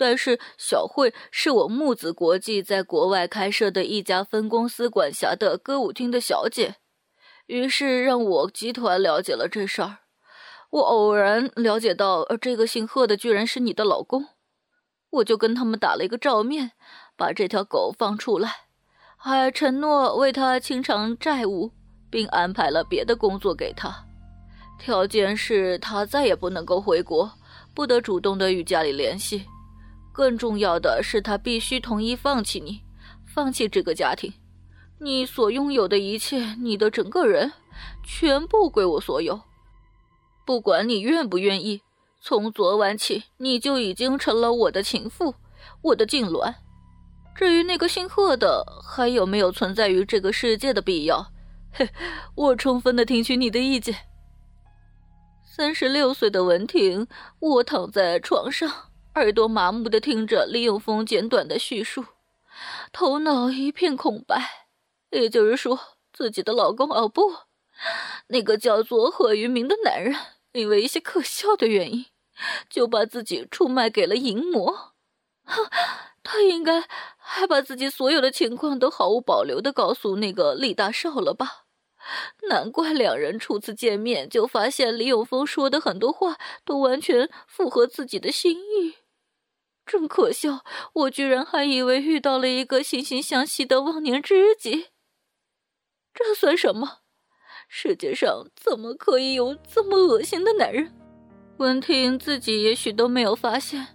但是小慧是我木子国际在国外开设的一家分公司管辖的歌舞厅的小姐，于是让我集团了解了这事儿。我偶然了解到，这个姓贺的居然是你的老公，我就跟他们打了一个照面，把这条狗放出来，还承诺为他清偿债务，并安排了别的工作给他，条件是他再也不能够回国，不得主动的与家里联系。更重要的是，他必须同意放弃你，放弃这个家庭，你所拥有的一切，你的整个人，全部归我所有。不管你愿不愿意，从昨晚起，你就已经成了我的情妇，我的痉挛。至于那个姓贺的，还有没有存在于这个世界的必要？嘿，我充分的听取你的意见。三十六岁的文婷卧躺在床上。耳朵麻木的听着李永峰简短的叙述，头脑一片空白。也就是说，自己的老公哦不，那个叫做贺云明的男人，因为一些可笑的原因，就把自己出卖给了淫魔。哼，他应该还把自己所有的情况都毫无保留的告诉那个李大少了吧？难怪两人初次见面就发现李永峰说的很多话都完全符合自己的心意。真可笑！我居然还以为遇到了一个惺惺相惜的忘年知己。这算什么？世界上怎么可以有这么恶心的男人？文婷自己也许都没有发现，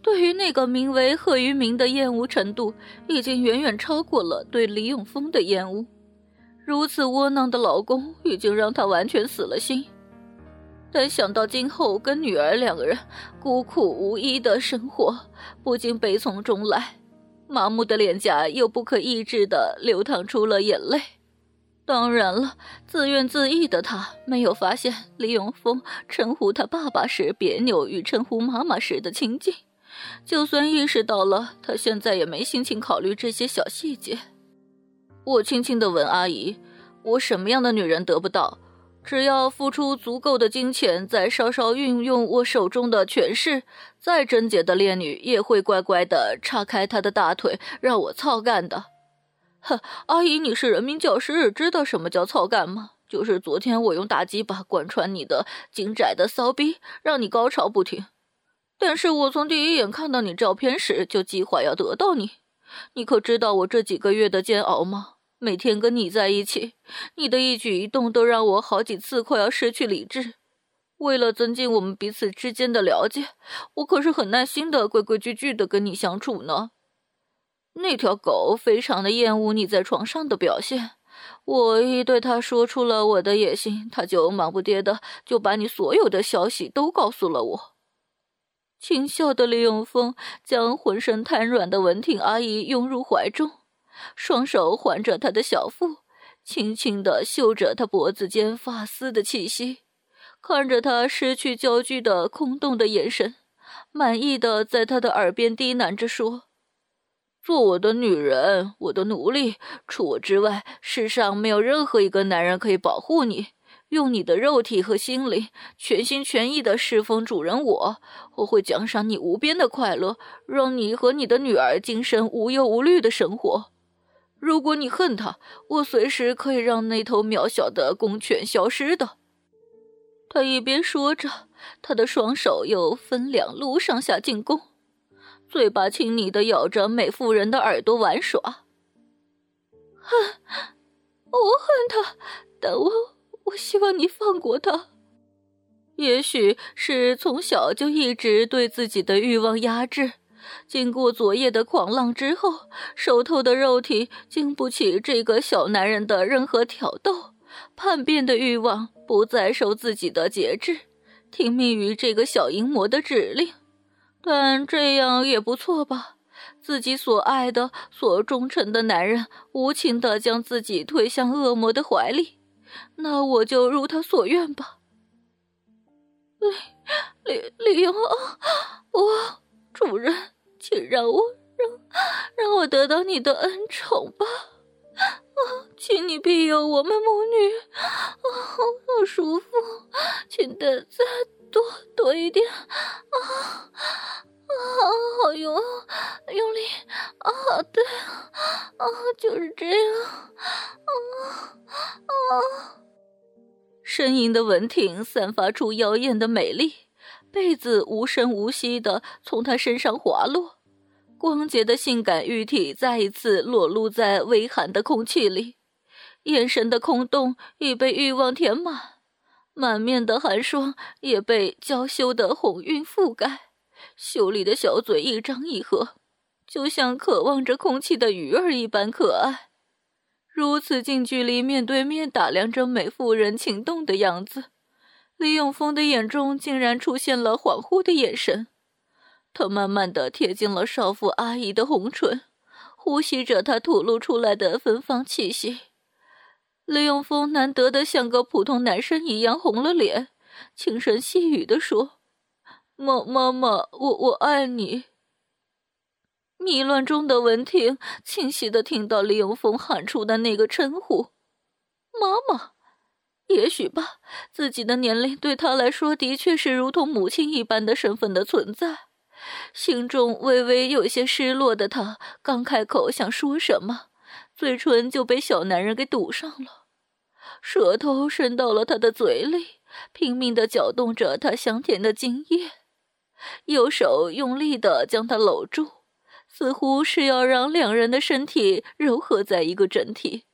对于那个名为贺于明的厌恶程度，已经远远超过了对李永峰的厌恶。如此窝囊的老公，已经让她完全死了心。但想到今后跟女儿两个人孤苦无依的生活，不禁悲从中来，麻木的脸颊又不可抑制的流淌出了眼泪。当然了，自怨自艾的他没有发现李永峰称呼他爸爸时别扭与称呼妈妈时的亲近，就算意识到了，他现在也没心情考虑这些小细节。我轻轻的问阿姨：“我什么样的女人得不到？”只要付出足够的金钱，再稍稍运用我手中的权势，再贞洁的烈女也会乖乖的叉开他的大腿，让我操干的。哼，阿姨，你是人民教师，知道什么叫操干吗？就是昨天我用大鸡巴贯穿你的紧窄的骚逼，让你高潮不停。但是我从第一眼看到你照片时，就计划要得到你。你可知道我这几个月的煎熬吗？每天跟你在一起，你的一举一动都让我好几次快要失去理智。为了增进我们彼此之间的了解，我可是很耐心的、规规矩矩的跟你相处呢。那条狗非常的厌恶你在床上的表现，我一对它说出了我的野心，它就忙不迭的就把你所有的消息都告诉了我。轻笑的李永峰将浑身瘫软的文婷阿姨拥入怀中。双手环着她的小腹，轻轻地嗅着她脖子间发丝的气息，看着她失去焦距的空洞的眼神，满意的在她的耳边低喃着说：“做我的女人，我的奴隶，除我之外，世上没有任何一个男人可以保护你。用你的肉体和心灵，全心全意的侍奉主人我，我会奖赏你无边的快乐，让你和你的女儿今生无忧无虑的生活。”如果你恨他，我随时可以让那头渺小的公犬消失的。他一边说着，他的双手又分两路上下进攻，嘴巴亲昵的咬着美妇人的耳朵玩耍。恨，我恨他，但我我希望你放过他。也许是从小就一直对自己的欲望压制。经过昨夜的狂浪之后，熟透的肉体经不起这个小男人的任何挑逗，叛变的欲望不再受自己的节制，听命于这个小淫魔的指令。但这样也不错吧？自己所爱的、所忠诚的男人无情的将自己推向恶魔的怀里，那我就如他所愿吧。李李李永啊，我主人，让我让让我得到你的恩宠吧。啊，请你庇佑我们母女，啊，好舒服，请的再多多一点，啊啊，好用，用力，啊，对，啊，就是这样，啊啊。呻吟的文婷散发出妖艳的美丽，被子无声无息的从她身上滑落。光洁的性感玉体再一次裸露在微寒的空气里，眼神的空洞已被欲望填满，满面的寒霜也被娇羞的红晕覆盖。秀丽的小嘴一张一合，就像渴望着空气的鱼儿一般可爱。如此近距离面对面打量着美妇人情动的样子，李永峰的眼中竟然出现了恍惚的眼神。他慢慢的贴近了少妇阿姨的红唇，呼吸着她吐露出来的芬芳气息。李永峰难得的像个普通男生一样红了脸，轻声细语的说：“妈妈妈，我我爱你。”迷乱中的文婷清晰的听到李永峰喊出的那个称呼：“妈妈。”也许吧，自己的年龄对他来说的确是如同母亲一般的身份的存在。心中微微有些失落的他，刚开口想说什么，嘴唇就被小男人给堵上了，舌头伸到了他的嘴里，拼命的搅动着他香甜的精液，右手用力的将他搂住，似乎是要让两人的身体柔合在一个整体。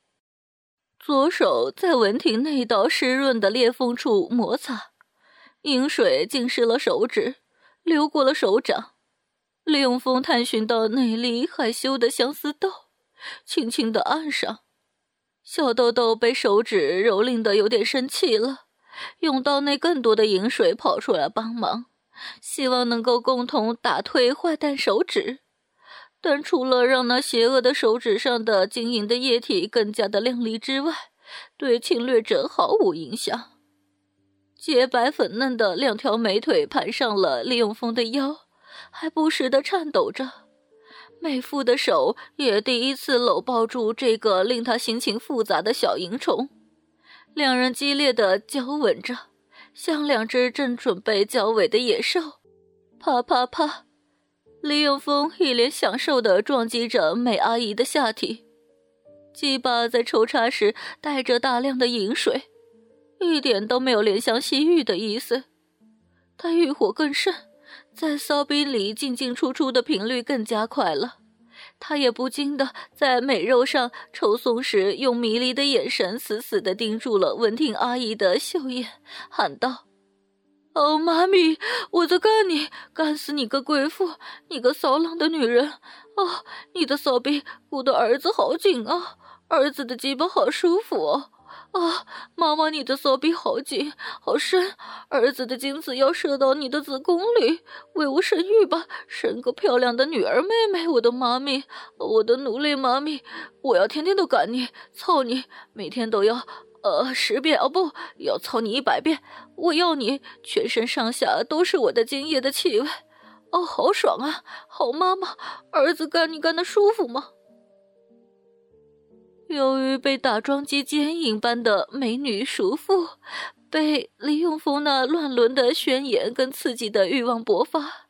左手在文婷那道湿润的裂缝处摩擦，饮水浸湿了手指。流过了手掌，李永峰探寻到内里害羞的相思豆，轻轻的按上。小豆豆被手指蹂躏的有点生气了，用刀内更多的饮水跑出来帮忙，希望能够共同打退坏蛋手指。但除了让那邪恶的手指上的晶莹的液体更加的亮丽之外，对侵略者毫无影响。洁白粉嫩的两条美腿盘上了李永峰的腰，还不时的颤抖着。美妇的手也第一次搂抱住这个令他心情复杂的小蝇虫，两人激烈的交吻着，像两只正准备交尾的野兽。啪啪啪，李永峰一脸享受的撞击着美阿姨的下体，鸡巴在抽插时带着大量的饮水。一点都没有怜香惜玉的意思，他欲火更甚，在骚逼里进进出出的频率更加快了。他也不禁的在美肉上抽松时，用迷离的眼神死死的盯住了文婷阿姨的秀艳，喊道：“哦，妈咪，我在干你，干死你个贵妇，你个骚浪的女人！哦，你的骚逼鼓的儿子好紧啊，儿子的鸡巴好舒服哦。”啊，妈妈，你的骚逼好紧，好深，儿子的精子要射到你的子宫里，为我生育吧，生个漂亮的女儿妹妹，我的妈咪，我的奴隶妈咪，我要天天都干你，操你，每天都要，呃，十遍哦不，要操你一百遍，我要你全身上下都是我的精液的气味，哦，好爽啊，好妈妈，儿子干你干的舒服吗？由于被打桩机奸淫般的美女熟妇，被李永峰那乱伦的宣言跟刺激的欲望勃发，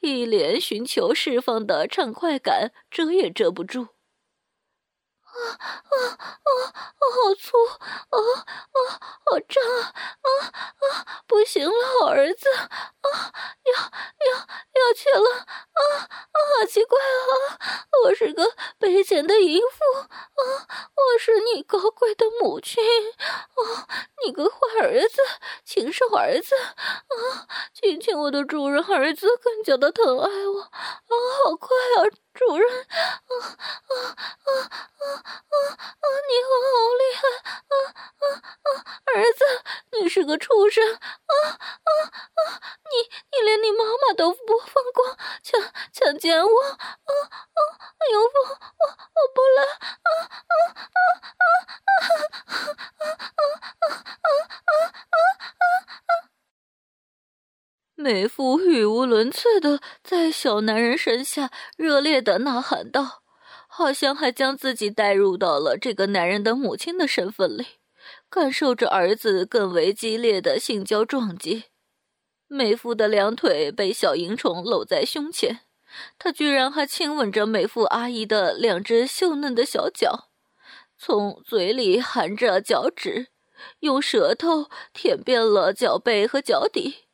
一脸寻求释放的畅快感，遮也遮不住。啊啊啊！好粗！啊啊！好胀啊！啊！不行了，好儿子！啊，要要要去了！啊啊！好奇怪啊！我是个卑贱的淫妇！我是你高贵的母亲！啊，你个坏儿子，禽兽儿子！啊，亲亲我的主人儿子更加的疼爱我！啊，好快啊，主人！啊啊啊啊！啊啊！你好好厉害！啊啊啊！儿子，你是个畜生！啊啊啊！你你连你妈妈都不放过，强强奸我！啊啊美妇语无伦次的在小男人身下热烈的呐喊道，好像还将自己带入到了这个男人的母亲的身份里，感受着儿子更为激烈的性交撞击。美妇的两腿被小萤虫搂在胸前，他居然还亲吻着美妇阿姨的两只秀嫩的小脚，从嘴里含着脚趾，用舌头舔遍了脚背和脚底。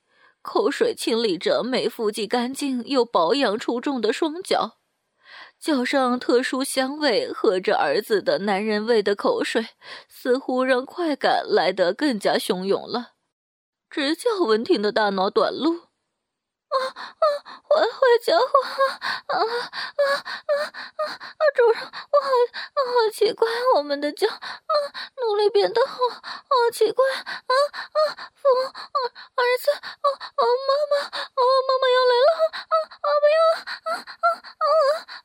口水清理着美妇既干净又保养出众的双脚，脚上特殊香味和着儿子的男人味的口水，似乎让快感来得更加汹涌了，直叫文婷的大脑短路。啊啊！坏坏家伙！啊啊啊啊啊！主人，我好好奇怪，我们的家啊，努力变得好好奇怪啊啊！父儿儿子啊啊！妈妈啊，妈妈要来了啊啊！不要啊啊啊！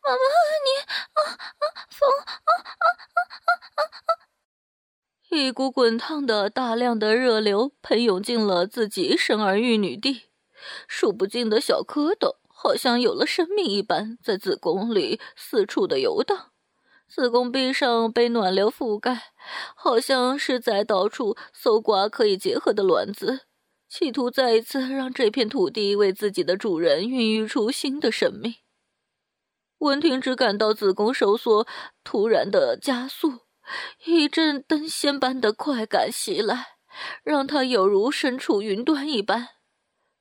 妈妈你啊啊！风啊啊啊啊啊！一股滚烫的大量的热流喷涌进了自己生儿育女地。数不尽的小蝌蚪，好像有了生命一般，在子宫里四处的游荡。子宫壁上被暖流覆盖，好像是在到处搜刮可以结合的卵子，企图再一次让这片土地为自己的主人孕育出新的生命。温婷只感到子宫收缩突然的加速，一阵登仙般的快感袭来，让她犹如身处云端一般。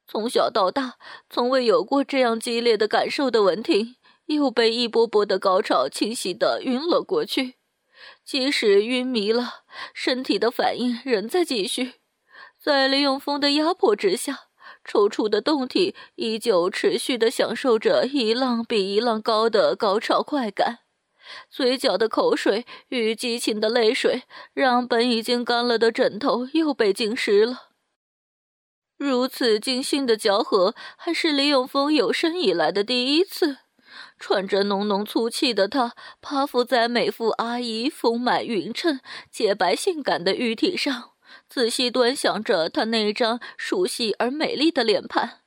从小到大，从未有过这样激烈的感受的文婷，又被一波波的高潮侵袭的晕了过去。即使晕迷了，身体的反应仍在继续。在李永峰的压迫之下，抽搐的动体依旧持续的享受着一浪比一浪高的高潮快感。嘴角的口水与激情的泪水，让本已经干了的枕头又被浸湿了。如此尽兴的交合，还是李永峰有生以来的第一次。喘着浓浓粗气的他，趴伏在美妇阿姨丰满匀称、洁白性感的玉体上，仔细端详着她那张熟悉而美丽的脸盘。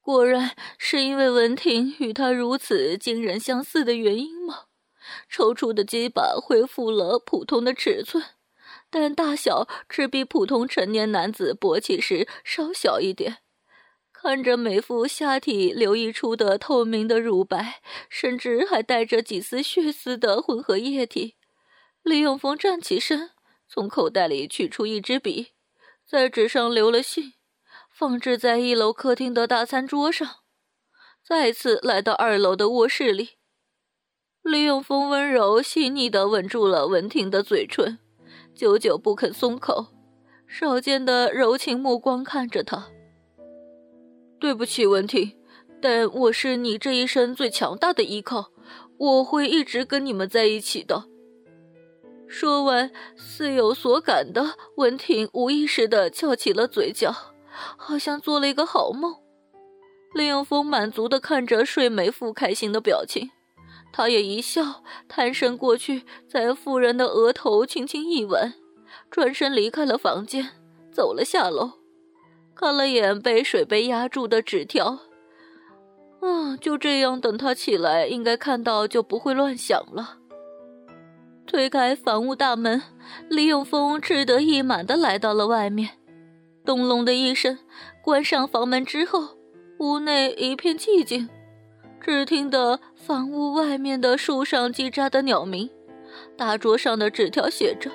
果然是因为文婷与他如此惊人相似的原因吗？抽出的鸡巴恢复了普通的尺寸。但大小只比普通成年男子勃起时稍小一点。看着美妇下体流溢出的透明的乳白，甚至还带着几丝血丝的混合液体，李永峰站起身，从口袋里取出一支笔，在纸上留了信，放置在一楼客厅的大餐桌上。再次来到二楼的卧室里，李永峰温柔细腻地吻住了文婷的嘴唇。久久不肯松口，少见的柔情目光看着他。对不起，文婷，但我是你这一生最强大的依靠，我会一直跟你们在一起的。说完，似有所感的文婷无意识的翘起了嘴角，好像做了一个好梦。林永峰满足的看着睡美妇开心的表情。他也一笑，探身过去，在妇人的额头轻轻一吻，转身离开了房间，走了下楼，看了眼被水杯压住的纸条，啊，就这样等他起来，应该看到就不会乱想了。推开房屋大门，李永峰志得意满的来到了外面，咚隆的一声，关上房门之后，屋内一片寂静。只听得房屋外面的树上叽喳的鸟鸣，大桌上的纸条写着：“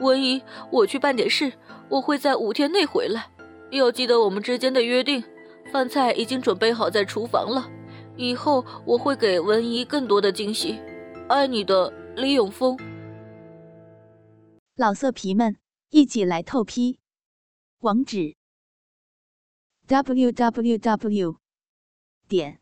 文姨，我去办点事，我会在五天内回来，要记得我们之间的约定。饭菜已经准备好在厨房了，以后我会给文姨更多的惊喜。爱你的李永峰。”老色皮们，一起来透批，网址：w w w. 点。